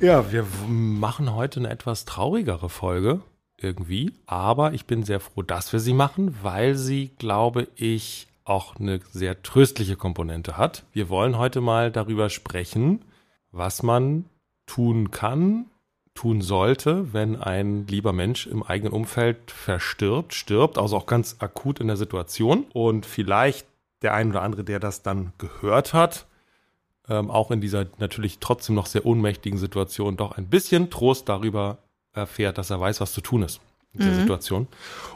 Ja, wir machen heute eine etwas traurigere Folge irgendwie, aber ich bin sehr froh, dass wir sie machen, weil sie, glaube ich, auch eine sehr tröstliche Komponente hat. Wir wollen heute mal darüber sprechen, was man tun kann, tun sollte, wenn ein lieber Mensch im eigenen Umfeld verstirbt, stirbt, also auch ganz akut in der Situation und vielleicht der ein oder andere, der das dann gehört hat, ähm, auch in dieser natürlich trotzdem noch sehr ohnmächtigen Situation doch ein bisschen Trost darüber erfährt, dass er weiß, was zu tun ist in dieser mhm. Situation.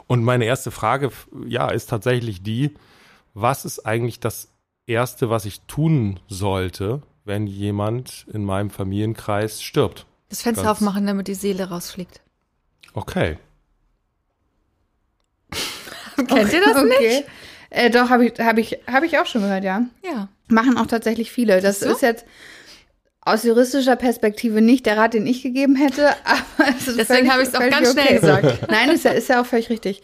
Und meine erste Frage, ja, ist tatsächlich die, was ist eigentlich das Erste, was ich tun sollte, wenn jemand in meinem Familienkreis stirbt? Das Fenster Ganz aufmachen, damit die Seele rausfliegt. Okay. Kennt ihr das okay. nicht? Äh, doch, habe ich, hab ich, hab ich auch schon gehört, ja. Ja. Machen auch tatsächlich viele. Das so? ist jetzt aus juristischer Perspektive nicht der Rat, den ich gegeben hätte, aber es ist Deswegen habe ich es auch ganz okay. schnell gesagt. Nein, ist ja, ist ja auch völlig richtig.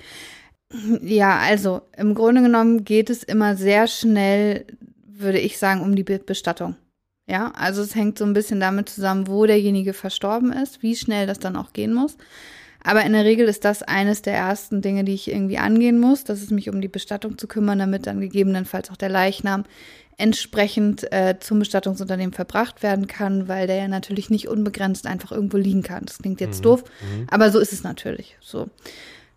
Ja, also im Grunde genommen geht es immer sehr schnell, würde ich sagen, um die Bestattung. Ja, also es hängt so ein bisschen damit zusammen, wo derjenige verstorben ist, wie schnell das dann auch gehen muss. Aber in der Regel ist das eines der ersten Dinge, die ich irgendwie angehen muss, dass es mich um die Bestattung zu kümmern, damit dann gegebenenfalls auch der Leichnam entsprechend äh, zum Bestattungsunternehmen verbracht werden kann, weil der ja natürlich nicht unbegrenzt einfach irgendwo liegen kann. Das klingt jetzt mhm. doof, mhm. aber so ist es natürlich. So.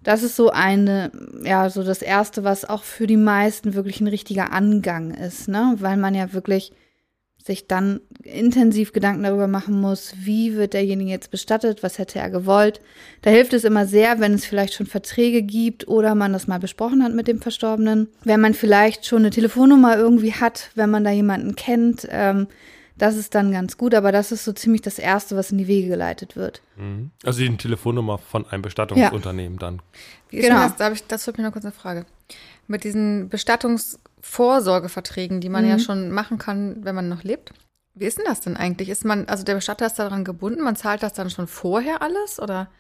Das ist so eine, ja, so das erste, was auch für die meisten wirklich ein richtiger Angang ist, ne? Weil man ja wirklich sich dann intensiv Gedanken darüber machen muss, wie wird derjenige jetzt bestattet, was hätte er gewollt. Da hilft es immer sehr, wenn es vielleicht schon Verträge gibt oder man das mal besprochen hat mit dem Verstorbenen. Wenn man vielleicht schon eine Telefonnummer irgendwie hat, wenn man da jemanden kennt, ähm, das ist dann ganz gut, aber das ist so ziemlich das Erste, was in die Wege geleitet wird. Mhm. Also die Telefonnummer von einem Bestattungsunternehmen ja. dann. Wie ist genau. das? Ich, das wird mir noch kurz eine Frage. Mit diesen Bestattungs- Vorsorgeverträgen, die man mhm. ja schon machen kann, wenn man noch lebt. Wie ist denn das denn eigentlich? Ist man, also der Bestatter ist daran gebunden, man zahlt das dann schon vorher alles oder?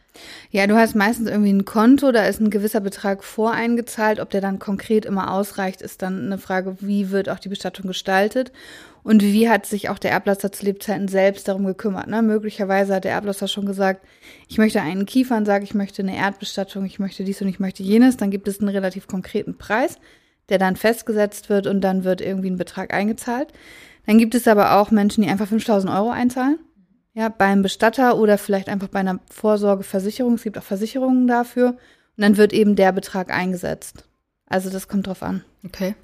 Ja, du hast meistens irgendwie ein Konto, da ist ein gewisser Betrag voreingezahlt. Ob der dann konkret immer ausreicht, ist dann eine Frage, wie wird auch die Bestattung gestaltet und wie hat sich auch der Erblasser zu Lebzeiten selbst darum gekümmert. Ne? Möglicherweise hat der Erblasser schon gesagt, ich möchte einen Kiefern, ich möchte eine Erdbestattung, ich möchte dies und ich möchte jenes. Dann gibt es einen relativ konkreten Preis der dann festgesetzt wird und dann wird irgendwie ein Betrag eingezahlt. Dann gibt es aber auch Menschen, die einfach 5000 Euro einzahlen. Ja, beim Bestatter oder vielleicht einfach bei einer Vorsorgeversicherung. Es gibt auch Versicherungen dafür. Und dann wird eben der Betrag eingesetzt. Also das kommt drauf an. Okay.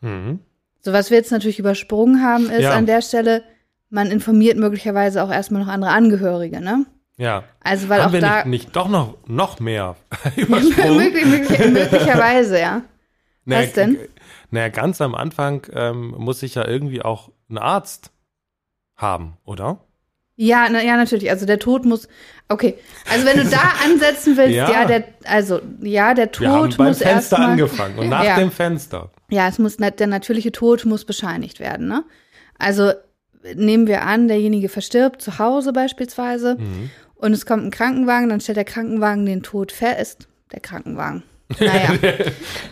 Mhm. So, was wir jetzt natürlich übersprungen haben, ist ja. an der Stelle, man informiert möglicherweise auch erstmal noch andere Angehörige, ne? Ja. Also, weil haben auch wir da. Nicht, nicht doch noch, noch mehr übersprungen? möglich, möglich, möglicherweise, ja. Naja, Was denn? Naja, ganz am Anfang ähm, muss ich ja irgendwie auch einen Arzt haben, oder? Ja, na, ja, natürlich. Also der Tod muss. Okay, also wenn du da ansetzen willst, ja. ja, der, also ja, der Tod Wir haben beim muss Fenster mal, angefangen und nach ja. dem Fenster. Ja, es muss der natürliche Tod muss bescheinigt werden. Ne? Also nehmen wir an, derjenige verstirbt zu Hause beispielsweise mhm. und es kommt ein Krankenwagen, dann stellt der Krankenwagen den Tod fest. Der Krankenwagen. Naja.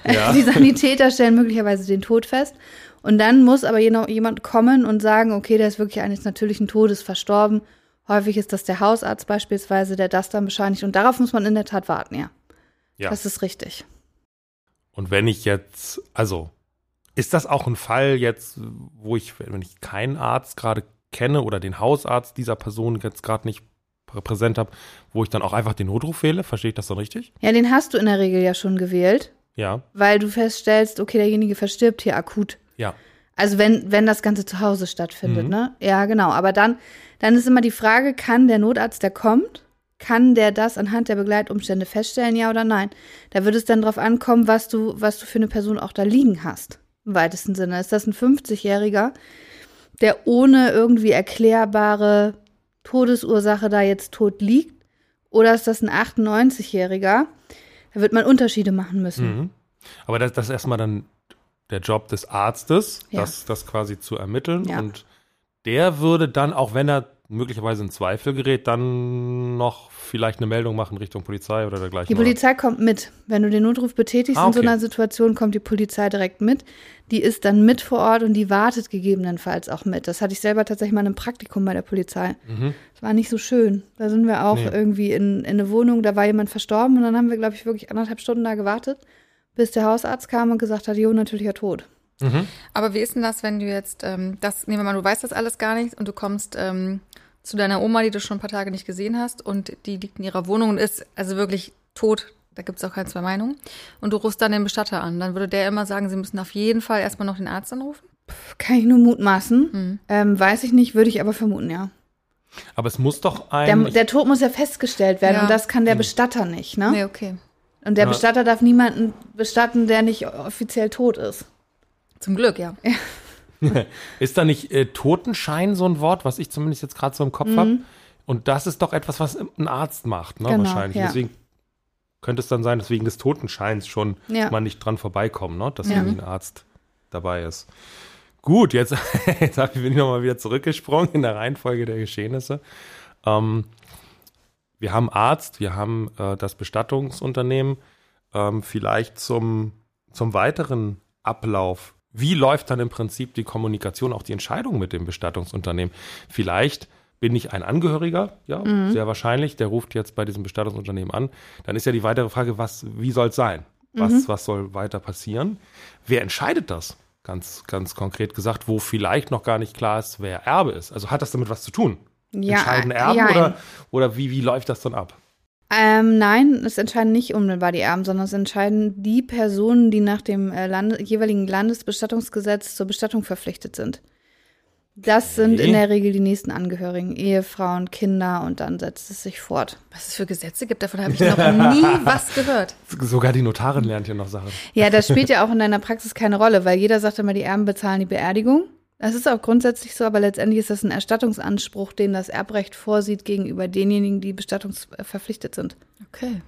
ja. Die Sanitäter stellen möglicherweise den Tod fest. Und dann muss aber jemand kommen und sagen, okay, der ist wirklich eines natürlichen Todes verstorben. Häufig ist das der Hausarzt beispielsweise, der das dann bescheinigt. Und darauf muss man in der Tat warten, ja. Ja. Das ist richtig. Und wenn ich jetzt, also, ist das auch ein Fall jetzt, wo ich, wenn ich keinen Arzt gerade kenne oder den Hausarzt dieser Person jetzt gerade nicht präsent habe, wo ich dann auch einfach den Notruf wähle. Verstehe ich das dann richtig? Ja, den hast du in der Regel ja schon gewählt. Ja. Weil du feststellst, okay, derjenige verstirbt hier akut. Ja. Also wenn, wenn das Ganze zu Hause stattfindet, mhm. ne? Ja, genau. Aber dann, dann ist immer die Frage, kann der Notarzt, der kommt, kann der das anhand der Begleitumstände feststellen, ja oder nein? Da würde es dann drauf ankommen, was du, was du für eine Person auch da liegen hast. Im weitesten Sinne. Ist das ein 50-Jähriger, der ohne irgendwie erklärbare Todesursache da jetzt tot liegt? Oder ist das ein 98-Jähriger? Da wird man Unterschiede machen müssen. Mhm. Aber das, das ist erstmal dann der Job des Arztes, Ja. das, das quasi zu ermitteln. Ja. Und der würde dann, auch wenn er möglicherweise in Zweifel gerät, dann noch vielleicht eine Meldung machen Richtung Polizei oder dergleichen. Die Polizei kommt mit. Wenn du den Notruf betätigst Ah, in so okay. einer Situation, kommt die Polizei direkt mit. Die ist dann mit vor Ort und die wartet gegebenenfalls auch mit. Das hatte ich selber tatsächlich mal im Praktikum bei der Polizei. Mhm. Das war nicht so schön. Da sind wir auch Nee. irgendwie in, in eine Wohnung, da war jemand verstorben und dann haben wir, glaube ich, wirklich anderthalb Stunden da gewartet, bis der Hausarzt kam und gesagt hat, jo, natürlicher Tod. Mhm. Aber wie ist denn das, wenn du jetzt, ähm, das, nehmen wir mal, du weißt das alles gar nicht und du kommst ähm, zu deiner Oma, die du schon ein paar Tage nicht gesehen hast und die liegt in ihrer Wohnung und ist also wirklich tot. Da gibt es auch keine zwei Meinungen. Und du rufst dann den Bestatter an. Dann würde der immer sagen, sie müssen auf jeden Fall erstmal noch den Arzt anrufen. Kann ich nur mutmaßen. Mhm. Ähm, weiß ich nicht, würde ich aber vermuten, ja. Aber es muss doch Der, ein. der Tod muss ja festgestellt werden Ja. und das kann der Bestatter nicht, ne? Nee, okay. Und der Ja. Bestatter darf niemanden bestatten, der nicht offiziell tot ist. Zum Glück, ja. Ist da nicht äh, Totenschein so ein Wort, was ich zumindest jetzt gerade so im Kopf habe? Und das ist doch etwas, was ein Arzt macht, ne? Mhm. Genau, wahrscheinlich. ja. Deswegen könnte es dann sein, dass wegen des Totenscheins schon Ja. man nicht dran vorbeikommt, ne? dass Ja. irgendwie ein Arzt dabei ist. Gut, jetzt, jetzt bin ich nochmal wieder zurückgesprungen in der Reihenfolge der Geschehnisse. Ähm, wir haben Arzt, wir haben äh, das Bestattungsunternehmen. Ähm, vielleicht zum, zum weiteren Ablauf. Wie läuft dann im Prinzip die Kommunikation, auch die Entscheidung mit dem Bestattungsunternehmen? Vielleicht bin ich ein Angehöriger, ja, sehr wahrscheinlich, der ruft jetzt bei diesem Bestattungsunternehmen an. Dann ist ja die weitere Frage, was, wie soll es sein? Was, was soll weiter passieren? Wer entscheidet das? Ganz, ganz konkret gesagt, wo vielleicht noch gar nicht klar ist, wer Erbe ist. Also hat das damit was zu tun? Ja, Entscheiden Erben jein. oder, oder wie, wie läuft das dann ab? Ähm, nein, es entscheiden nicht unmittelbar die Erben, sondern es entscheiden die Personen, die nach dem äh, Lande jeweiligen Landesbestattungsgesetz zur Bestattung verpflichtet sind. Das sind Okay. in der Regel die nächsten Angehörigen, Ehefrauen, Kinder und dann setzt es sich fort. Was es für Gesetze gibt, davon habe ich noch nie was gehört. Sogar die Notarin lernt hier noch Sachen. Ja, das spielt ja auch in deiner Praxis keine Rolle, weil jeder sagt immer, die Erben bezahlen die Beerdigung. Das ist auch grundsätzlich so, aber letztendlich ist das ein Erstattungsanspruch, den das Erbrecht vorsieht gegenüber denjenigen, die bestattungsverpflichtet sind. Okay.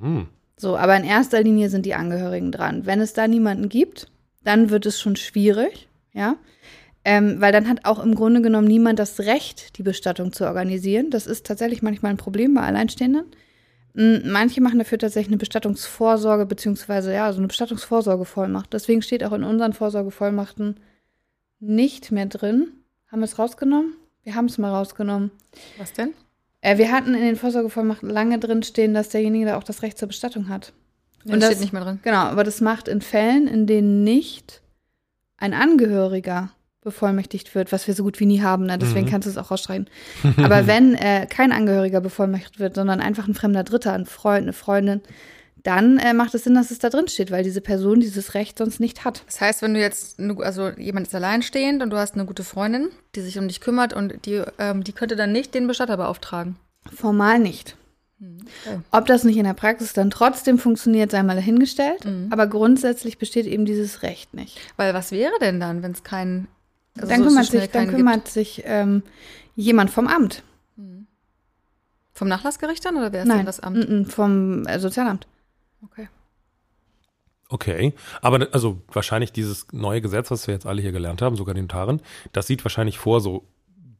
Hm. So, aber in erster Linie sind die Angehörigen dran. Wenn es da niemanden gibt, dann wird es schon schwierig, ja. Ähm, weil dann hat auch im Grunde genommen niemand das Recht, die Bestattung zu organisieren. Das ist tatsächlich manchmal ein Problem bei Alleinstehenden. Mm, Manche machen dafür tatsächlich eine Bestattungsvorsorge, beziehungsweise ja, so eine Bestattungsvorsorgevollmacht. Deswegen steht auch in unseren Vorsorgevollmachten nicht mehr drin. Haben wir es rausgenommen? Wir haben es mal rausgenommen. Was denn? Äh, wir hatten in den Vorsorgevollmachten lange drin stehen, dass derjenige da auch das Recht zur Bestattung hat. Ja, Und das steht nicht mehr drin. Genau, aber das macht in Fällen, in denen nicht ein Angehöriger bevollmächtigt wird, was wir so gut wie nie haben, ne? deswegen Mhm. kannst du es auch rausstreichen. Aber wenn äh, kein Angehöriger bevollmächtigt wird, sondern einfach ein fremder Dritter, ein Freund, eine Freundin, dann äh, macht es Sinn, dass es da drin steht, weil diese Person dieses Recht sonst nicht hat. Das heißt, wenn du jetzt, also jemand ist alleinstehend und du hast eine gute Freundin, die sich um dich kümmert und die, ähm, die könnte dann nicht den Bestatter beauftragen. Formal nicht. Okay. Ob das nicht in der Praxis dann trotzdem funktioniert, sei mal dahingestellt. Mhm. Aber grundsätzlich besteht eben dieses Recht nicht. Weil was wäre denn dann, wenn es keinen. also dann so- so kümmert schnell sich, dann kümmert sich ähm, jemand vom Amt. Gibt? Vom Nachlassgericht dann oder wer ist Nein, denn das Amt? mm, vom äh, Sozialamt. Okay. Okay, aber also wahrscheinlich dieses neue Gesetz, was wir jetzt alle hier gelernt haben, sogar die Notarin, das sieht wahrscheinlich vor, so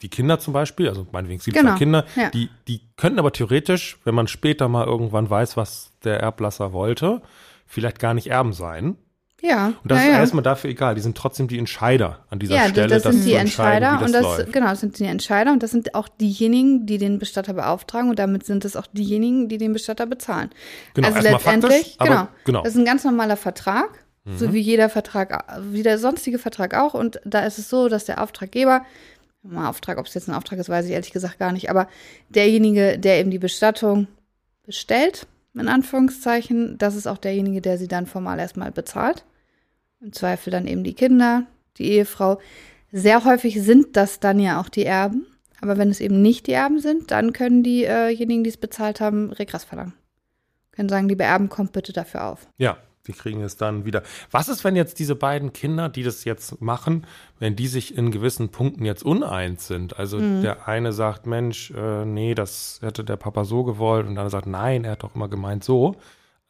die Kinder zum Beispiel, also meinetwegen gibt Genau, Kinder, ja. die, die könnten aber theoretisch, wenn man später mal irgendwann weiß, was der Erblasser wollte, vielleicht gar nicht erben sein. Ja. Und das ja, ist ja. erstmal dafür egal. Die sind trotzdem die Entscheider an dieser ja, Stelle, das sind die Entscheider wie und das, das läuft. genau, das sind die Entscheider und das sind auch diejenigen, die den Bestatter beauftragen und damit sind es auch diejenigen, die den Bestatter bezahlen. Genau, also faktisch, letztendlich, aber genau, genau. Das ist ein ganz normaler Vertrag, so Mhm. wie jeder Vertrag, wie der sonstige Vertrag auch. Und da ist es so, dass der Auftraggeber, mal Auftrag, ob es jetzt ein Auftrag ist, weiß ich ehrlich gesagt gar nicht, aber derjenige, der eben die Bestattung bestellt, in Anführungszeichen, das ist auch derjenige, der sie dann formal erstmal bezahlt. Im Zweifel dann eben die Kinder, die Ehefrau. Sehr häufig sind das dann ja auch die Erben. Aber wenn es eben nicht die Erben sind, dann können diejenigen, die es bezahlt haben, Regress verlangen. Können sagen, liebe Erben, kommt bitte dafür auf. Ja, Die kriegen es dann wieder. Was ist, wenn jetzt diese beiden Kinder, die das jetzt machen, wenn die sich in gewissen Punkten jetzt uneins sind? Also Mhm. der eine sagt, Mensch, äh, nee, das hätte der Papa so gewollt und der andere sagt, nein, er hat doch immer gemeint so.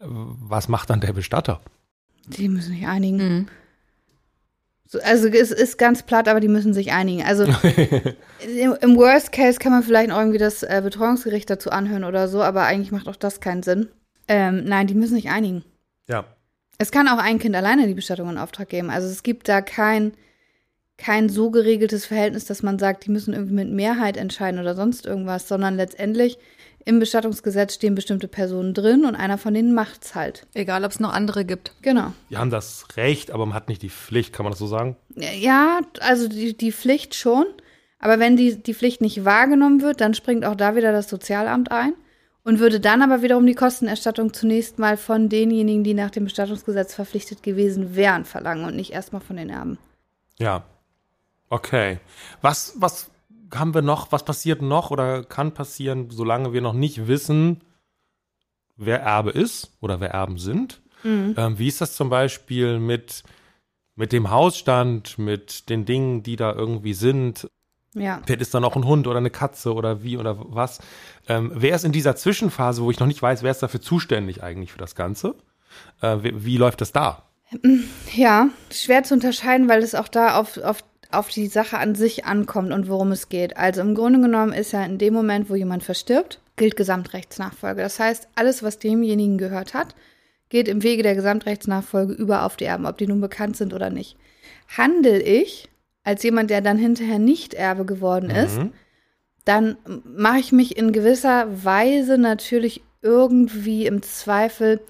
Äh, Was macht dann der Bestatter? Die müssen sich einigen. Mhm. So, also es ist ganz platt, aber die müssen sich einigen. Also im, im Worst Case kann man vielleicht noch irgendwie das äh, Betreuungsgericht dazu anhören oder so, aber eigentlich macht auch das keinen Sinn. Ähm, nein, die müssen sich einigen. Ja. Es kann auch ein Kind alleine die Bestattung in Auftrag geben. Also es gibt da kein, kein so geregeltes Verhältnis, dass man sagt, die müssen irgendwie mit Mehrheit entscheiden oder sonst irgendwas, sondern letztendlich im Bestattungsgesetz stehen bestimmte Personen drin und einer von denen macht's halt. Egal, ob es noch andere gibt. Genau. Die haben das Recht, aber man hat nicht die Pflicht, kann man das so sagen? Ja, also die, die Pflicht schon. Aber wenn die, die Pflicht nicht wahrgenommen wird, dann springt auch da wieder das Sozialamt ein und würde dann aber wiederum die Kostenerstattung zunächst mal von denjenigen, die nach dem Bestattungsgesetz verpflichtet gewesen wären, verlangen und nicht erstmal von den Erben. Ja. Okay. Was, was haben wir noch? Was passiert noch oder kann passieren, solange wir noch nicht wissen, wer Erbe ist oder wer Erben sind? Ähm, wie ist das zum Beispiel mit, mit dem Hausstand, mit den Dingen, die da irgendwie sind? Ja. Vielleicht ist da noch ein Hund oder eine Katze oder wie oder was. Ähm, wer ist in dieser Zwischenphase, wo ich noch nicht weiß, wer ist dafür zuständig eigentlich für das Ganze? Äh, wie, wie läuft das da? Ja, schwer zu unterscheiden, weil es auch da auf, auf, auf die Sache an sich ankommt und worum es geht. Also im Grunde genommen ist ja in dem Moment, wo jemand verstirbt, gilt Gesamtrechtsnachfolge. Das heißt, alles, was demjenigen gehört hat, geht im Wege der Gesamtrechtsnachfolge über auf die Erben, ob die nun bekannt sind oder nicht. Handel ich als jemand, der dann hinterher nicht Erbe geworden ist, Mhm. dann mache ich mich in gewisser Weise natürlich irgendwie im Zweifel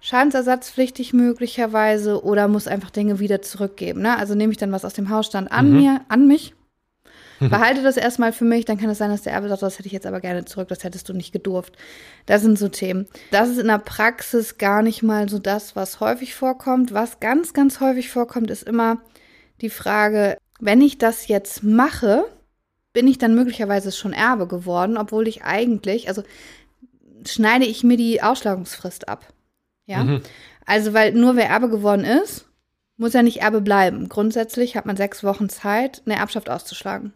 schadensersatzpflichtig möglicherweise oder muss einfach Dinge wieder zurückgeben. Ne? Also nehme ich dann was aus dem Hausstand an mir, an mich, behalte das erstmal für mich, dann kann es sein, dass der Erbe sagt, das hätte ich jetzt aber gerne zurück, das hättest du nicht gedurft. Das sind so Themen. Das ist in der Praxis gar nicht mal so das, was häufig vorkommt. Was ganz, ganz häufig vorkommt, ist immer die Frage, wenn ich das jetzt mache, bin ich dann möglicherweise schon Erbe geworden, obwohl ich eigentlich, also schneide ich mir die Ausschlagungsfrist ab. Ja. Mhm. Also, weil nur wer Erbe geworden ist, muss ja nicht Erbe bleiben. Grundsätzlich hat man sechs Wochen Zeit, eine Erbschaft auszuschlagen.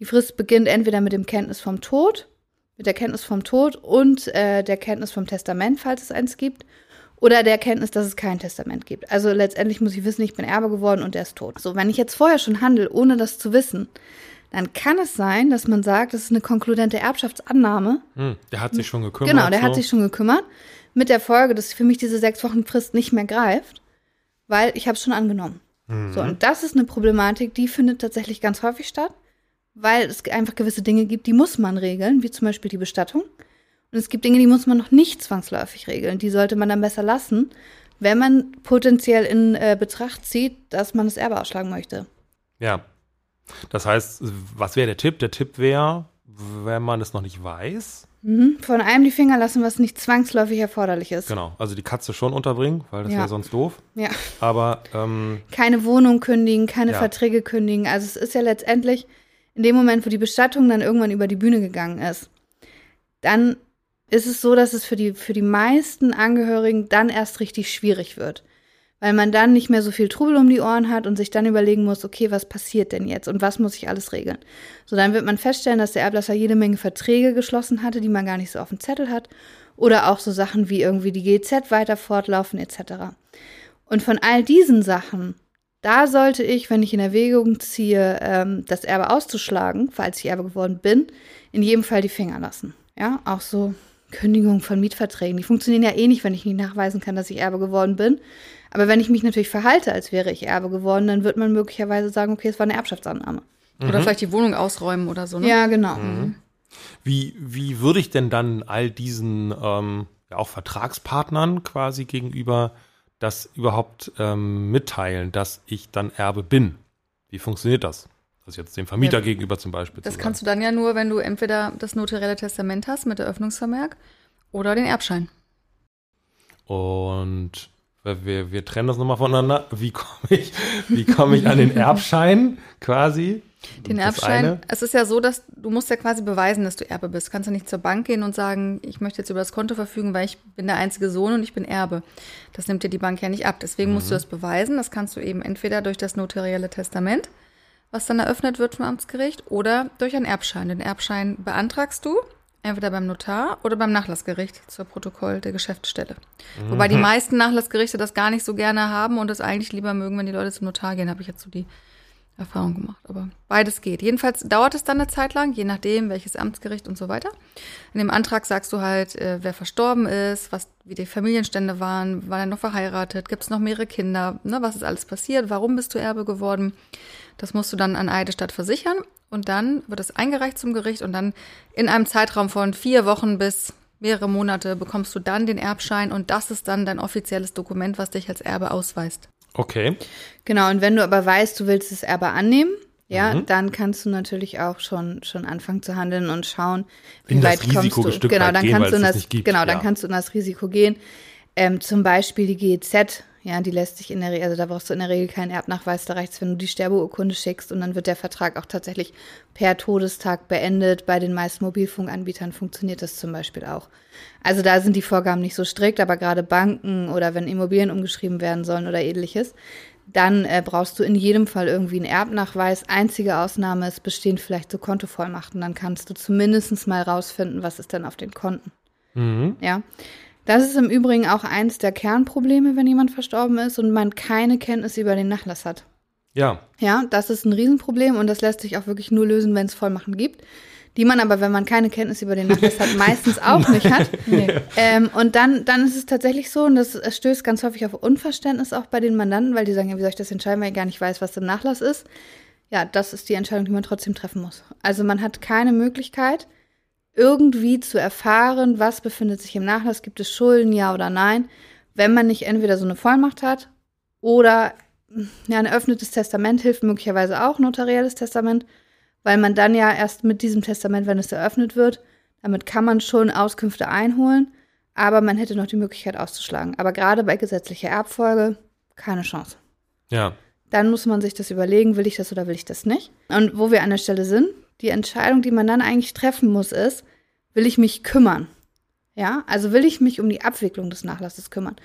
Die Frist beginnt entweder mit dem Kenntnis vom Tod, mit der Kenntnis vom Tod und äh, der Kenntnis vom Testament, falls es eins gibt, oder der Kenntnis, dass es kein Testament gibt. Also letztendlich muss ich wissen, ich bin Erbe geworden und der ist tot. So, wenn ich jetzt vorher schon handle, ohne das zu wissen, dann kann es sein, dass man sagt, das ist eine konkludente Erbschaftsannahme. Hm, der hat sich schon gekümmert. Genau, der so. hat sich schon gekümmert. Mit der Folge, dass für mich diese sechs Wochen Frist nicht mehr greift, weil ich habe es schon angenommen. Mhm. So, und das ist eine Problematik, die findet tatsächlich ganz häufig statt, weil es einfach gewisse Dinge gibt, die muss man regeln, wie zum Beispiel die Bestattung. Und es gibt Dinge, die muss man noch nicht zwangsläufig regeln. Die sollte man dann besser lassen, wenn man potenziell in äh, Betracht zieht, dass man das Erbe ausschlagen möchte. Ja. Das heißt, was wäre der Tipp? Der Tipp wäre, wenn man es noch nicht weiß, Mhm. Von einem die Finger lassen, was nicht zwangsläufig erforderlich ist. genau, also die Katze schon unterbringen, weil das Ja. wäre sonst doof. Ja. Aber ähm, keine Wohnung kündigen, keine Ja. Verträge kündigen. Also es ist ja letztendlich in dem Moment, wo die Bestattung dann irgendwann über die Bühne gegangen ist, dann ist es so, dass es für die, für die meisten Angehörigen dann erst richtig schwierig wird. Weil man dann nicht mehr so viel Trubel um die Ohren hat und sich dann überlegen muss, okay, was passiert denn jetzt und was muss ich alles regeln? So, dann wird man feststellen, dass der Erblasser jede Menge Verträge geschlossen hatte, die man gar nicht so auf dem Zettel hat. Oder auch so Sachen wie irgendwie die GZ weiter fortlaufen etc. Und von all diesen Sachen, da sollte ich, wenn ich in Erwägung ziehe, ähm, das Erbe auszuschlagen, falls ich Erbe geworden bin, in jedem Fall die Finger lassen. Ja, auch so Kündigung von Mietverträgen. Die funktionieren ja eh nicht, wenn ich nicht nachweisen kann, dass ich Erbe geworden bin. Aber wenn ich mich natürlich verhalte, als wäre ich Erbe geworden, dann wird man möglicherweise sagen, okay, es war eine Erbschaftsannahme. Oder vielleicht die Wohnung ausräumen oder so, ne? Ja, genau. wie, wie würde ich denn dann all diesen ähm, ja, auch Vertragspartnern quasi gegenüber das überhaupt ähm, mitteilen, dass ich dann Erbe bin? Wie funktioniert das? Also jetzt dem Vermieter Ja. gegenüber zum Beispiel. Das zu kannst du dann ja nur, wenn du entweder das notarielle Testament hast mit Eröffnungsvermerk oder den Erbschein. Und wir, wir trennen das nochmal voneinander. Wie komme ich, wie komme ich an den Erbschein quasi? Den Das Erbschein, eine- es ist ja so, dass du musst ja quasi beweisen, dass du Erbe bist. Du kannst ja nicht zur Bank gehen und sagen, ich möchte jetzt über das Konto verfügen, weil ich bin der einzige Sohn und ich bin Erbe. Das nimmt dir die Bank ja nicht ab. Deswegen musst du das beweisen. Das kannst du eben entweder durch das notarielle Testament, was dann eröffnet wird vom Amtsgericht, oder durch einen Erbschein. Den Erbschein beantragst du entweder beim Notar oder beim Nachlassgericht zur Protokoll der Geschäftsstelle. Wobei die meisten Nachlassgerichte das gar nicht so gerne haben und das eigentlich lieber mögen, wenn die Leute zum Notar gehen, habe ich jetzt so die Erfahrung gemacht. Aber beides geht. Jedenfalls dauert es dann eine Zeit lang, je nachdem, welches Amtsgericht und so weiter. In dem Antrag sagst du halt, äh, wer verstorben ist, was, wie die Familienstände waren, war er noch verheiratet, gibt es noch mehrere Kinder, ne, was ist alles passiert, warum bist du Erbe geworden. Das musst du dann an Eidesstadt versichern und dann wird es eingereicht zum Gericht und dann in einem Zeitraum von vier Wochen bis mehrere Monate bekommst du dann den Erbschein und das ist dann dein offizielles Dokument, was dich als Erbe ausweist. Okay. Genau, und wenn du aber weißt, du willst das Erbe annehmen, ja, dann kannst du natürlich auch schon, schon anfangen zu handeln und schauen, wie In das weit kommst Risiko du. genau, weit dann gehen, kannst du in es das, genau, dann ja. kannst du in das Risiko gehen. Ähm, zum Beispiel die GEZ, ja, die lässt sich in der Regel, also da brauchst du in der Regel keinen Erbnachweis, da reicht es, wenn du die Sterbeurkunde schickst und dann wird der Vertrag auch tatsächlich per Todestag beendet. Bei den meisten Mobilfunkanbietern funktioniert das zum Beispiel auch. Also da sind die Vorgaben nicht so strikt, aber gerade Banken oder wenn Immobilien umgeschrieben werden sollen oder ähnliches, dann äh, brauchst du in jedem Fall irgendwie einen Erbnachweis. Einzige Ausnahme ist, bestehen vielleicht so Kontovollmachten. Dann kannst du zumindest mal rausfinden, was ist denn auf den Konten. Ja. Das ist im Übrigen auch eins der Kernprobleme, wenn jemand verstorben ist und man keine Kenntnis über den Nachlass hat. Ja. Ja, das ist ein Riesenproblem und das lässt sich auch wirklich nur lösen, wenn es Vollmachten gibt, die man aber, wenn man keine Kenntnis über den Nachlass hat, meistens auch nicht hat. Ähm, und dann, dann ist es tatsächlich so, und das es stößt ganz häufig auf Unverständnis auch bei den Mandanten, weil die sagen, ja, wie soll ich das entscheiden, weil ich gar nicht weiß, was im Nachlass ist. Ja, das ist die Entscheidung, die man trotzdem treffen muss. Also man hat keine Möglichkeit, irgendwie zu erfahren, was befindet sich im Nachlass, gibt es Schulden, ja oder nein, wenn man nicht entweder so eine Vollmacht hat oder ja, ein eröffnetes Testament hilft möglicherweise auch, notarielles Testament, weil man dann ja erst mit diesem Testament, wenn es eröffnet wird, damit kann man schon Auskünfte einholen, aber man hätte noch die Möglichkeit auszuschlagen. Aber gerade bei gesetzlicher Erbfolge keine Chance. Ja. Dann muss man sich das überlegen, will ich das oder will ich das nicht. Und wo wir an der Stelle sind, die Entscheidung, die man dann eigentlich treffen muss, ist, will ich mich kümmern? Ja, also will ich mich um die Abwicklung des Nachlasses kümmern?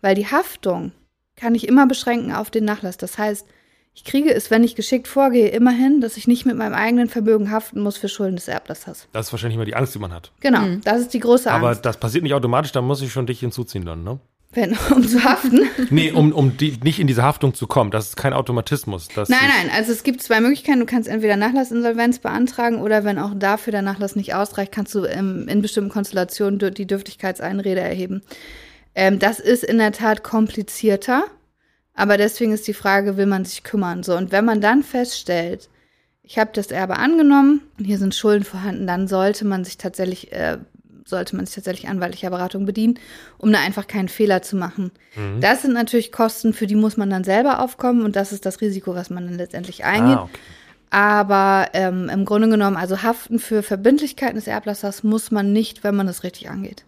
Weil die Haftung kann ich immer beschränken auf den Nachlass. Das heißt, ich kriege es, wenn ich geschickt vorgehe, immerhin, dass ich nicht mit meinem eigenen Vermögen haften muss für Schulden des Erblassers. Das ist wahrscheinlich immer die Angst, die man hat. Genau, das ist die große Angst. Aber das passiert nicht automatisch, da muss ich schon dich hinzuziehen dann, ne? Wenn, um zu haften. Nee, um, um die, nicht in diese Haftung zu kommen. Das ist kein Automatismus. Nein, nein, also es gibt zwei Möglichkeiten. Du kannst entweder Nachlassinsolvenz beantragen oder wenn auch dafür der Nachlass nicht ausreicht, kannst du ähm, in bestimmten Konstellationen die Dürftigkeitseinrede erheben. Ähm, das ist in der Tat komplizierter, aber deswegen ist die Frage, will man sich kümmern? So, und wenn man dann feststellt, ich habe das Erbe angenommen und hier sind Schulden vorhanden, dann sollte man sich tatsächlich äh, sollte man sich tatsächlich anwaltlicher Beratung bedienen, um da einfach keinen Fehler zu machen. Das sind natürlich Kosten, für die muss man dann selber aufkommen und das ist das Risiko, was man dann letztendlich eingeht. Ah, okay. Aber ähm, im Grunde genommen, also haften für Verbindlichkeiten des Erblassers muss man nicht, wenn man es richtig angeht.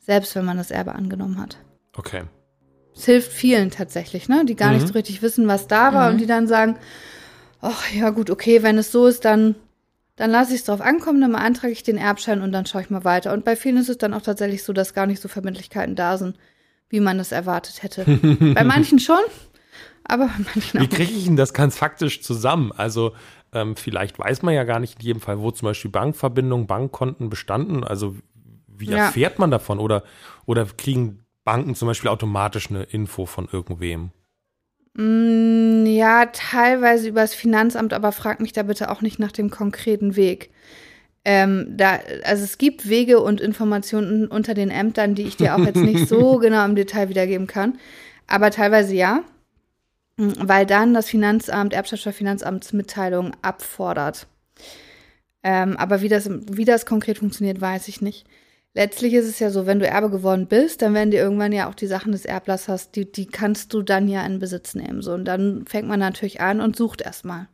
Selbst wenn man das Erbe angenommen hat. Okay. Es hilft vielen tatsächlich, ne? Die gar nicht so richtig wissen, was da war und die dann sagen, ach ja gut, okay, wenn es so ist, dann, dann lasse ich es drauf ankommen, dann beantrage ich den Erbschein und dann schaue ich mal weiter. Und bei vielen ist es dann auch tatsächlich so, dass gar nicht so Verbindlichkeiten da sind, wie man das erwartet hätte. bei manchen schon, aber bei manchen Wie auch. kriege ich denn das ganz faktisch zusammen? Also ähm, vielleicht weiß man ja gar nicht in jedem Fall, wo zum Beispiel Bankverbindungen, Bankkonten bestanden. Also wie Ja. erfährt man davon? Oder, oder kriegen Banken zum Beispiel automatisch eine Info von irgendwem? Mm, Ja, teilweise übers Finanzamt, aber frag mich da bitte auch nicht nach dem konkreten Weg. Ähm, da, also es gibt Wege und Informationen unter den Ämtern, die ich dir auch jetzt nicht so genau im Detail wiedergeben kann. Aber teilweise ja, weil dann das Finanzamt, Erbschaftssteuerfinanzamtsmitteilung abfordert. Ähm, aber wie das, wie das konkret funktioniert, weiß ich nicht. Letztlich ist es ja so, wenn du Erbe geworden bist, dann werden dir irgendwann ja auch die Sachen des Erblassers, die, die kannst du dann ja in Besitz nehmen. So, und dann fängt man natürlich an und sucht erstmal.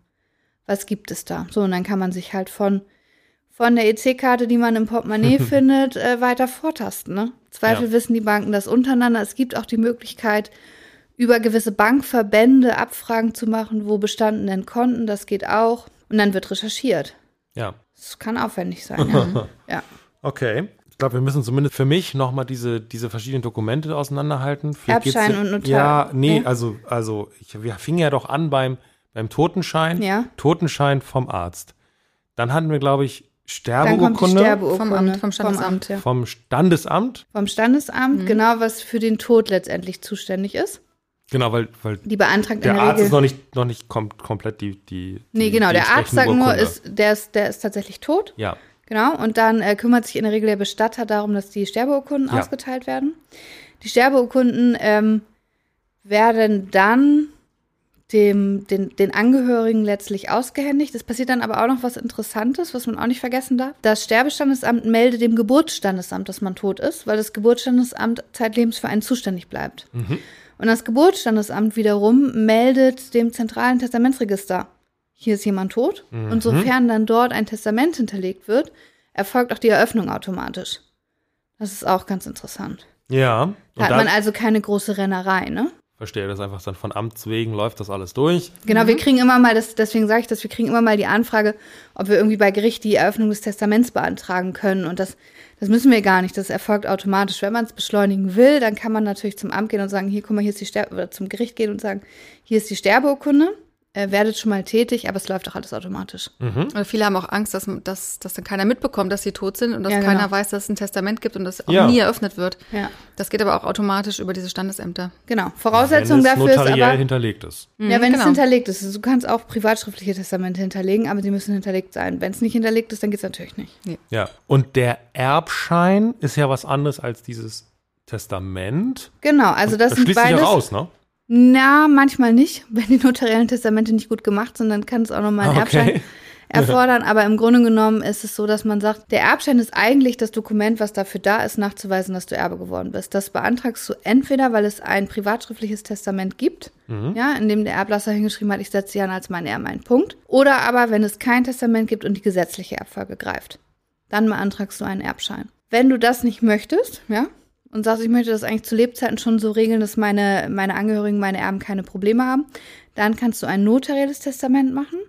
Was gibt es da? So, und dann kann man sich halt von, von der EC-Karte, die man im Portemonnaie findet, äh, weiter vortasten. Ne? Zweifel Ja. wissen die Banken das untereinander. Es gibt auch die Möglichkeit, über gewisse Bankverbände Abfragen zu machen, wo bestanden denn Konten, das geht auch. Und dann wird recherchiert. Ja. Das kann aufwendig sein, ja. ja. Okay. Ich glaube, wir müssen zumindest für mich nochmal diese, diese verschiedenen Dokumente auseinanderhalten. Vielleicht Erbschein ja- und Notar. Ja, nee, Ja. also, also ich, wir fingen ja doch an beim, beim Totenschein. Ja. Totenschein vom Arzt. Dann hatten wir, glaube ich, Dann kommt die Sterbeurkunde Sterbeurkunde. Vom Amt, vom Standesamt. Amt, ja. vom Standesamt. Vom Standesamt, genau, was für den Tod letztendlich zuständig ist. Genau, weil, weil Die beantragt der in der Arzt Regel. ist noch nicht, noch nicht kom komplett die, die nee, die, genau, die der Arzt sagt nur, ist, der, ist, der ist tatsächlich tot. Ja, Genau, und dann äh, kümmert sich in der Regel der Bestatter darum, dass die Sterbeurkunden Ja. ausgeteilt werden. Die Sterbeurkunden ähm, werden dann dem, den, den Angehörigen letztlich ausgehändigt. Es passiert dann aber auch noch was Interessantes, was man auch nicht vergessen darf. Das Sterbestandesamt meldet dem Geburtsstandesamt, dass man tot ist, weil das Geburtsstandesamt zeitlebens für einen zuständig bleibt. Und das Geburtsstandesamt wiederum meldet dem zentralen Testamentsregister, hier ist jemand tot. Und sofern dann dort ein Testament hinterlegt wird, erfolgt auch die Eröffnung automatisch. Das ist auch ganz interessant. ja. Da hat man also keine große Rennerei, ne? verstehe das einfach dann von Amts wegen läuft das alles durch. Genau, wir kriegen immer mal, das, deswegen sage ich das, wir kriegen immer mal die Anfrage, ob wir irgendwie bei Gericht die Eröffnung des Testaments beantragen können. Und das, das müssen wir gar nicht, das erfolgt automatisch. Wenn man es beschleunigen will, dann kann man natürlich zum Amt gehen und sagen, hier, guck mal, hier ist die Sterbe, oder zum Gericht gehen und sagen, hier ist die Sterbeurkunde, werdet schon mal tätig, aber es läuft auch alles automatisch. Oder viele haben auch Angst, dass, dass, dass dann keiner mitbekommt, dass sie tot sind und dass Ja, genau. keiner weiß, dass es ein Testament gibt und das auch Ja. nie eröffnet wird. Ja, Das geht aber auch automatisch über diese Standesämter. genau. Voraussetzung wenn es dafür ist aber, hinterlegt ist. ja, Mhm, wenn es genau. hinterlegt ist. Also Du kannst auch privatschriftliche Testamente hinterlegen, aber sie müssen hinterlegt sein. Wenn es nicht hinterlegt ist, dann geht es natürlich nicht. Ja. Und der Erbschein ist ja was anderes als dieses Testament. Genau, also das, das sind schließt sich ja beides. raus, ne? Na, manchmal nicht. Wenn die notariellen Testamente nicht gut gemacht sind, dann kann es auch nochmal einen Ah, Okay. Erbschein erfordern. Aber im Grunde genommen ist es so, dass man sagt, der Erbschein ist eigentlich das Dokument, was dafür da ist, nachzuweisen, dass du Erbe geworden bist. Das beantragst du entweder, weil es ein privatschriftliches Testament gibt, ja, in dem der Erblasser hingeschrieben hat, ich setze Jan als mein Erben einen Punkt. Oder aber, wenn es kein Testament gibt und die gesetzliche Erbfolge greift. Dann beantragst du einen Erbschein. Wenn du das nicht möchtest, ja, und sagst, ich möchte das eigentlich zu Lebzeiten schon so regeln, dass meine, meine Angehörigen, meine Erben keine Probleme haben, dann kannst du ein notarielles Testament machen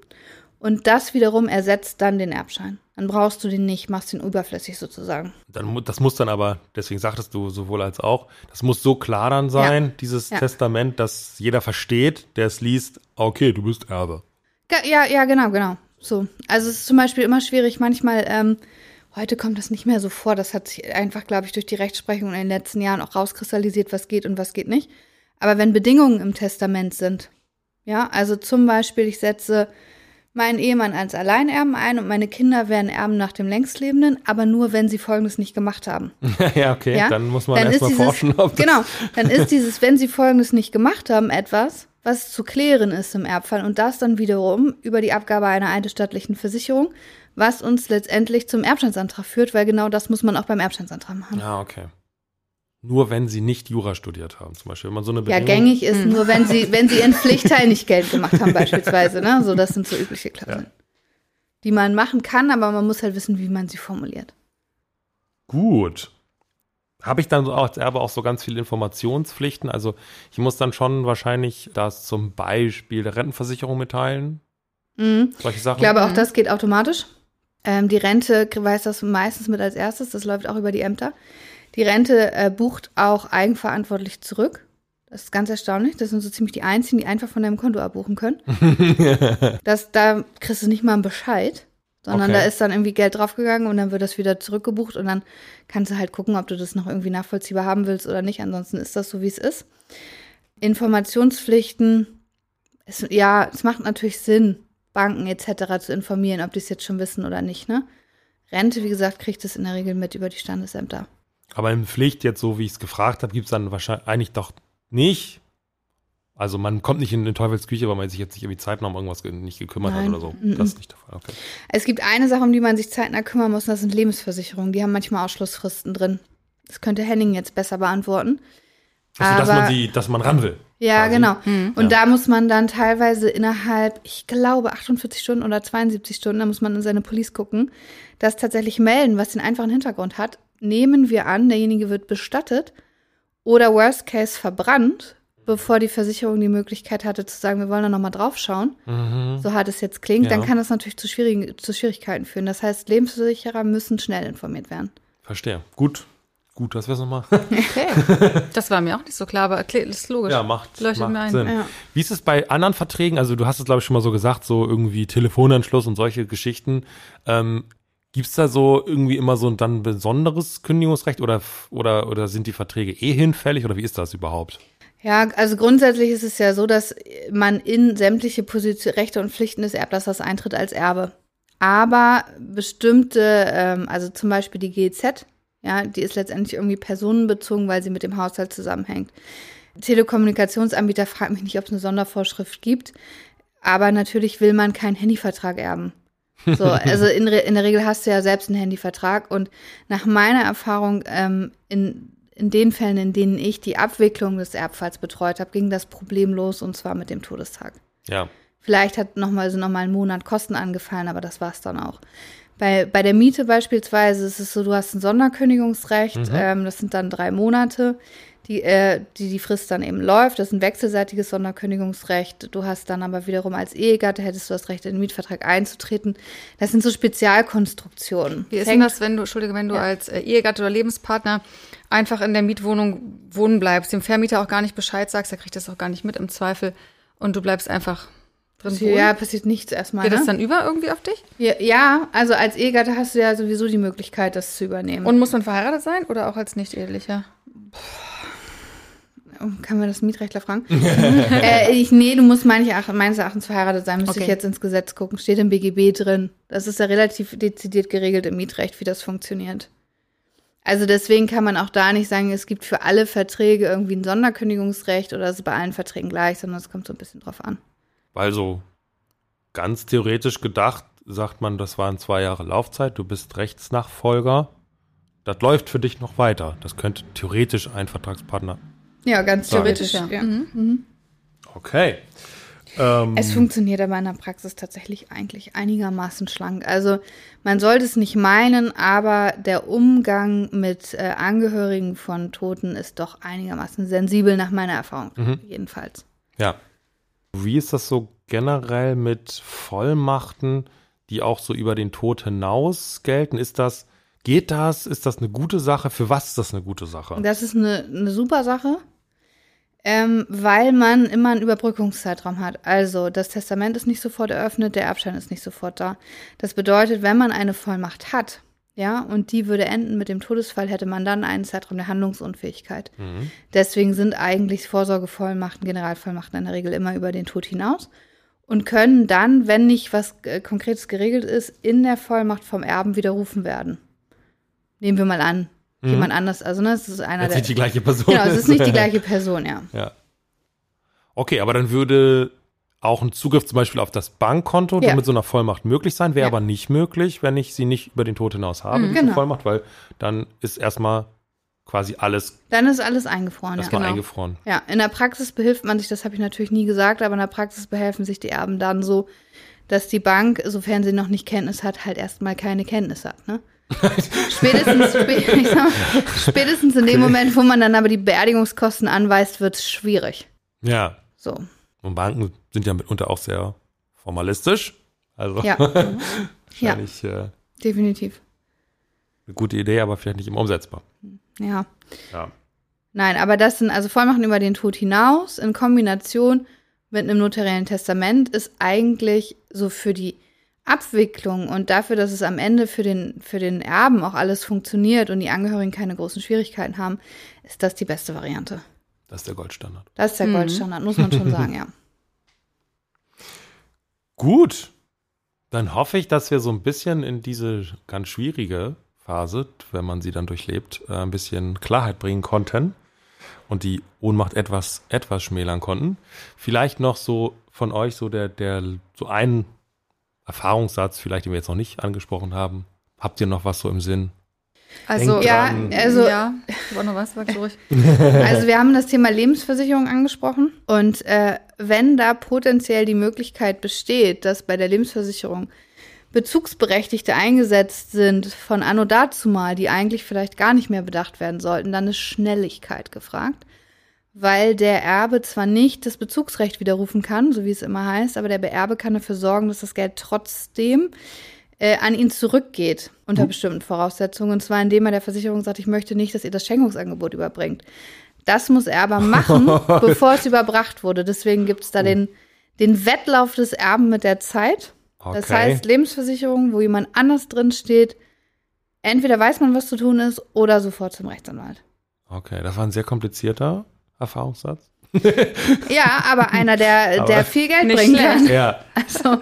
und das wiederum ersetzt dann den Erbschein. Dann brauchst du den nicht, machst den überflüssig sozusagen. Dann, das muss dann aber, deswegen sagtest du sowohl als auch, das muss so klar dann sein, dieses Ja. Testament, dass jeder versteht, der es liest, okay, du bist Erbe. Ja, ja, genau, genau. So. Also es ist zum Beispiel immer schwierig, manchmal, ähm, heute kommt das nicht mehr so vor. Das hat sich einfach, glaube ich, durch die Rechtsprechung in den letzten Jahren auch rauskristallisiert, was geht und was geht nicht. Aber wenn Bedingungen im Testament sind, ja, also zum Beispiel, ich setze meinen Ehemann als Alleinerben ein und meine Kinder werden Erben nach dem Längstlebenden, aber nur, wenn sie Folgendes nicht gemacht haben. ja, okay, Ja? dann muss man erstmal forschen, ob das, Genau, dann ist dieses, wenn sie Folgendes nicht gemacht haben, etwas, was zu klären ist im Erbfall und das dann wiederum über die Abgabe einer eidesstattlichen Versicherung, was uns letztendlich zum Erbscheinsantrag führt, weil genau das muss man auch beim Erbscheinsantrag machen. Ja, okay. Nur wenn sie nicht Jura studiert haben, zum Beispiel. Wenn man so eine Ja, gängig ist nur, wenn sie, wenn sie ihren Pflichtteil nicht Geld gemacht haben, beispielsweise. Ne? So, das sind so übliche Klauseln. Die man machen kann, aber man muss halt wissen, wie man sie formuliert. Gut. Habe ich dann so auch als Erbe auch so ganz viele Informationspflichten? Also ich muss dann schon wahrscheinlich das zum Beispiel der Rentenversicherung mitteilen. Mhm. Solche Sachen. Ich glaube, auch das geht automatisch. Ähm, die Rente weiß das meistens mit als erstes, das läuft auch über die Ämter. Die Rente äh, bucht auch eigenverantwortlich zurück. Das ist ganz erstaunlich. Das sind so ziemlich die einzigen, die einfach von deinem Konto abbuchen können. das, da kriegst du nicht mal einen Bescheid, sondern Okay. da ist dann irgendwie Geld draufgegangen und dann wird das wieder zurückgebucht und dann kannst du halt gucken, ob du das noch irgendwie nachvollziehbar haben willst oder nicht. Ansonsten ist das so, wie es ist. Informationspflichten, es, ja, es macht natürlich Sinn, Banken etc. zu informieren, ob die es jetzt schon wissen oder nicht. Ne? Rente, wie gesagt, kriegt es in der Regel mit über die Standesämter. Aber in Pflicht, jetzt so wie ich es gefragt habe, gibt es dann wahrscheinlich eigentlich doch nicht. Also man kommt nicht in den Teufelsküche, weil man sich jetzt nicht irgendwie zeitnah um irgendwas ge nicht gekümmert Nein. hat oder so. Mhm. Das ist nicht der Fall. Okay. Es gibt eine Sache, um die man sich zeitnah kümmern muss, und das sind Lebensversicherungen. Die haben manchmal Ausschlussfristen drin. Das könnte Henning jetzt besser beantworten. Also, dass man sie, dass man ran will. Ja, quasi. genau. Und Ja. da muss man dann teilweise innerhalb, ich glaube, 48 Stunden oder 72 Stunden, da muss man in seine Police gucken, das tatsächlich melden, was den einfachen Hintergrund hat. Nehmen wir an, derjenige wird bestattet oder worst case verbrannt bevor die Versicherung die Möglichkeit hatte zu sagen, wir wollen da nochmal draufschauen, Mhm. so hart es jetzt klingt, dann Ja. kann das natürlich zu, schwierigen, zu Schwierigkeiten führen. Das heißt, Lebensversicherer müssen schnell informiert werden. Verstehe. Gut. Gut, dass wir es nochmal. Okay. Das war mir auch nicht so klar, aber das ist logisch. Ja, macht, Leuchtet macht mir ein. Sinn. Ja. Wie ist es bei anderen Verträgen? Also du hast es, glaube ich, schon mal so gesagt, so irgendwie Telefonanschluss und solche Geschichten. Ähm, Gibt es da so irgendwie immer so ein dann besonderes Kündigungsrecht oder, oder, oder sind die Verträge eh hinfällig oder wie ist das überhaupt? Ja, also grundsätzlich ist es ja so, dass man in sämtliche Position, Rechte und Pflichten des Erblassers eintritt als Erbe. Aber bestimmte, ähm, also zum Beispiel die GEZ, ja, die ist letztendlich irgendwie personenbezogen, weil sie mit dem Haushalt zusammenhängt. Telekommunikationsanbieter fragt mich nicht, ob es eine Sondervorschrift gibt, aber natürlich will man keinen Handyvertrag erben. So, also in, in der Regel hast du ja selbst einen Handyvertrag und nach meiner Erfahrung ähm, in, in den Fällen, in denen ich die Abwicklung des Erbfalls betreut habe, ging das problemlos und zwar mit dem Todestag. Ja. Vielleicht hat noch mal so noch mal einen Monat Kosten angefallen, aber das war's dann auch. Bei, bei der Miete beispielsweise ist es so, du hast ein Sonderkündigungsrecht, ähm, das sind dann drei Monate, die, äh, die die Frist dann eben läuft. Das ist ein wechselseitiges Sonderkündigungsrecht. Du hast dann aber wiederum als Ehegatte hättest du das Recht, in den Mietvertrag einzutreten. Das sind so Spezialkonstruktionen. Wie ist Hängt- denn das, wenn du, Entschuldige, wenn du als äh, Ehegatte oder Lebenspartner einfach in der Mietwohnung wohnen bleibst, dem Vermieter auch gar nicht Bescheid sagst, der kriegt das auch gar nicht mit im Zweifel und du bleibst einfach wohnen? Ja, passiert nichts erstmal. Geht Ne? das dann über irgendwie auf dich? Ja, ja, also als Ehegatte hast du ja sowieso die Möglichkeit, das zu übernehmen. Und muss man verheiratet sein oder auch als nicht-ehelicher? Kann man das Mietrechtler fragen? äh, ich, nee, du musst meines Erachtens, meines Erachtens verheiratet sein, müsste Okay. ich jetzt ins Gesetz gucken. Steht im BGB drin. Das ist ja relativ dezidiert geregelt im Mietrecht, wie das funktioniert. Also deswegen kann man auch da nicht sagen, es gibt für alle Verträge irgendwie ein Sonderkündigungsrecht oder es ist bei allen Verträgen gleich, sondern es kommt so ein bisschen drauf an. Weil so ganz theoretisch gedacht, sagt man, das waren zwei Jahre Laufzeit, du bist Rechtsnachfolger. Das läuft für dich noch weiter. Das könnte theoretisch ein Vertragspartner. Ja, ganz Sagen. theoretisch. Ja. ja. Mhm. Okay. Ähm, Es funktioniert aber in der Praxis tatsächlich eigentlich einigermaßen schlank. Also man sollte es nicht meinen, aber der Umgang mit äh, Angehörigen von Toten ist doch einigermaßen sensibel nach meiner Erfahrung jedenfalls. Ja. Wie ist das so generell mit Vollmachten, die auch so über den Tod hinaus gelten? Ist das, geht das? Ist das eine gute Sache? Für was ist das eine gute Sache? Das ist eine, eine super Sache, ähm, weil man immer einen Überbrückungszeitraum hat. Also das Testament ist nicht sofort eröffnet, der Erbschein ist nicht sofort da. Das bedeutet, wenn man eine Vollmacht hat, ja, und die würde enden mit dem Todesfall, hätte man dann einen Zeitraum der Handlungsunfähigkeit. Mhm. Deswegen sind eigentlich Vorsorgevollmachten, Generalvollmachten in der Regel immer über den Tod hinaus und können dann, wenn nicht was äh, Konkretes geregelt ist, in der Vollmacht vom Erben widerrufen werden. Nehmen wir mal an, jemand anders, also ne, es ist einer Jetzt der. nicht die gleiche Person. Genau, es ist nicht die gleiche Person, ja. Ja. Okay, aber dann würde auch ein Zugriff zum Beispiel auf das Bankkonto Ja. mit so einer Vollmacht möglich sein, wäre Ja. aber nicht möglich, wenn ich sie nicht über den Tod hinaus habe, diese genau. Vollmacht, weil dann ist erstmal quasi alles Dann ist alles eingefroren, ja. erstmal genau. eingefroren. Ja, in der Praxis behilft man sich, das habe ich natürlich nie gesagt, aber in der Praxis behelfen sich die Erben dann so, dass die Bank, sofern sie noch nicht Kenntnis hat, halt erstmal keine Kenntnis hat. Ne? spätestens, spä mal, spätestens in dem Moment, wo man dann aber die Beerdigungskosten anweist, wird es schwierig. Ja. So, Und Banken sind ja mitunter auch sehr formalistisch. Also ja, ja, wahrscheinlich äh, definitiv. eine gute Idee, aber vielleicht nicht immer umsetzbar. Ja. Ja. Nein, aber das sind also Vollmachten über den Tod hinaus in Kombination mit einem notariellen Testament ist eigentlich so für die Abwicklung und dafür, dass es am Ende für den, für den Erben auch alles funktioniert und die Angehörigen keine großen Schwierigkeiten haben, ist das die beste Variante. Das ist der Goldstandard. Das ist der Goldstandard, muss man schon sagen, ja. Gut. Dann hoffe ich, dass wir so ein bisschen in diese ganz schwierige Phase, wenn man sie dann durchlebt, äh, ein bisschen Klarheit bringen konnten und die Ohnmacht etwas, etwas schmälern konnten. Vielleicht noch so von euch so der, der, so einen Erfahrungssatz, vielleicht, den wir jetzt noch nicht angesprochen haben. Habt ihr noch was so im Sinn? Also, Denk Ja, also ja, war noch was, du ruhig. Also wir haben das Thema Lebensversicherung angesprochen und äh, wenn da potenziell die Möglichkeit besteht, dass bei der Lebensversicherung Bezugsberechtigte eingesetzt sind von anno dazumal, die eigentlich vielleicht gar nicht mehr bedacht werden sollten, dann ist Schnelligkeit gefragt. weil der Erbe zwar nicht das Bezugsrecht widerrufen kann, so wie es immer heißt, aber der Beerbe kann dafür sorgen, dass das Geld trotzdem äh, an ihn zurückgeht unter bestimmten Voraussetzungen. Und zwar indem er der Versicherung sagt, ich möchte nicht, dass ihr das Schenkungsangebot überbringt. Das muss er aber machen, bevor es überbracht wurde. Deswegen gibt es da den, den Wettlauf des Erben mit der Zeit. Das Okay. heißt, Lebensversicherung, wo jemand anders drin steht, entweder weiß man, was zu tun ist, oder sofort zum Rechtsanwalt. Okay, das war ein sehr komplizierter Erfahrungssatz. Ja, aber einer, der, Aber der viel Geld bringen schlecht. kann. Ja. Also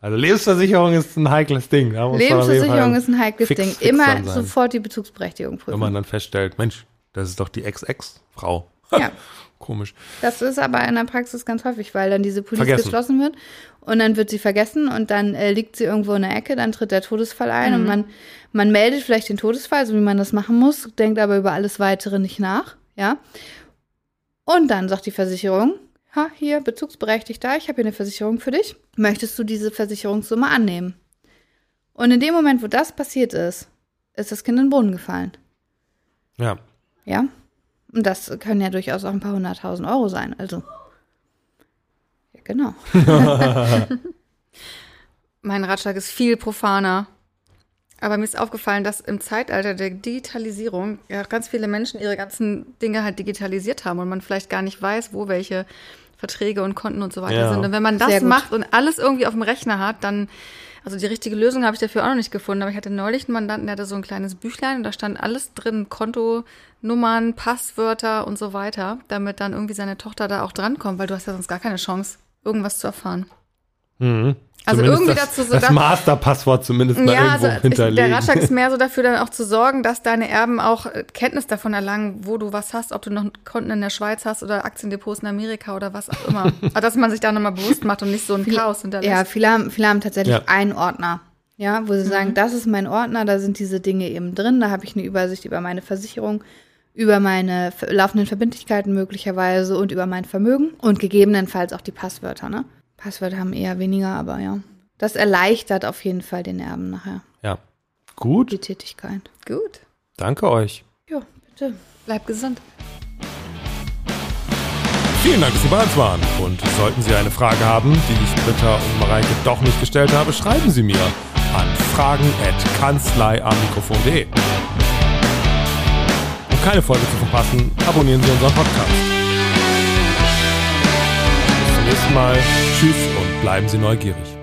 Also Lebensversicherung ist ein heikles Ding. Lebensversicherung ist ein heikles fix, Ding. fix Immer sofort die Bezugsberechtigung Wenn man prüfen. dann feststellt, Mensch, das ist doch die Ex-Ex-Frau. Ja, Komisch. das ist aber in der Praxis ganz häufig, weil dann diese Police Vergessen. geschlossen wird und dann wird sie vergessen und dann äh, liegt sie irgendwo in der Ecke, dann tritt der Todesfall ein und man, man meldet vielleicht den Todesfall, so wie man das machen muss, denkt aber über alles Weitere nicht nach, ja. Und dann sagt die Versicherung, ha, hier, bezugsberechtigter, ich habe hier eine Versicherung für dich. Möchtest du diese Versicherungssumme annehmen? Und in dem Moment, wo das passiert ist, ist das Kind in den Boden gefallen. Ja. Ja. Und das können ja durchaus auch ein paar hunderttausend Euro sein. Also. Ja, genau. Mein Ratschlag ist viel profaner. Aber mir ist aufgefallen, dass im Zeitalter der Digitalisierung ja ganz viele Menschen ihre ganzen Dinge halt digitalisiert haben und man vielleicht gar nicht weiß, wo welche Verträge und Konten und so weiter Ja. sind. Und wenn man das macht und alles irgendwie auf dem Rechner hat, dann, also die richtige Lösung habe ich dafür auch noch nicht gefunden, aber ich hatte neulich einen Mandanten, der hatte so ein kleines Büchlein und da stand alles drin, Kontonummern, Passwörter und so weiter, damit dann irgendwie seine Tochter da auch drankommt, weil du hast ja sonst gar keine Chance, irgendwas zu erfahren. Mhm. Also Zumindest irgendwie das, dazu so das da- Masterpasswort zumindest mal Ja, irgendwo also ich, hinterlegen. der Ratschlag ist mehr so dafür, dann auch zu sorgen, dass deine Erben auch äh, Kenntnis davon erlangen, wo du was hast, ob du noch Konten in der Schweiz hast oder Aktiendepots in Amerika oder was auch immer. Aber dass man sich da nochmal bewusst macht und nicht so ein Chaos hinterlässt. Ja, viele haben, viele haben tatsächlich Ja. einen Ordner. Ja, wo sie sagen, das ist mein Ordner, da sind diese Dinge eben drin, da habe ich eine Übersicht über meine Versicherung, über meine laufenden Verbindlichkeiten möglicherweise und über mein Vermögen und gegebenenfalls auch die Passwörter, ne? Passwörter haben eher weniger, aber ja. Das erleichtert auf jeden Fall den Erben nachher, ja. Gut, die Tätigkeit. Gut. danke euch. Ja, bitte. Bleib gesund. Vielen Dank, dass Sie bei uns waren. Und sollten Sie eine Frage haben, die ich Britta und Mareike doch nicht gestellt habe, schreiben Sie mir an fragen.kanzleiamikrofon.de. Um keine Folge zu verpassen, abonnieren Sie unseren Podcast. Bis zum nächsten Mal. Tschüss und bleiben Sie neugierig.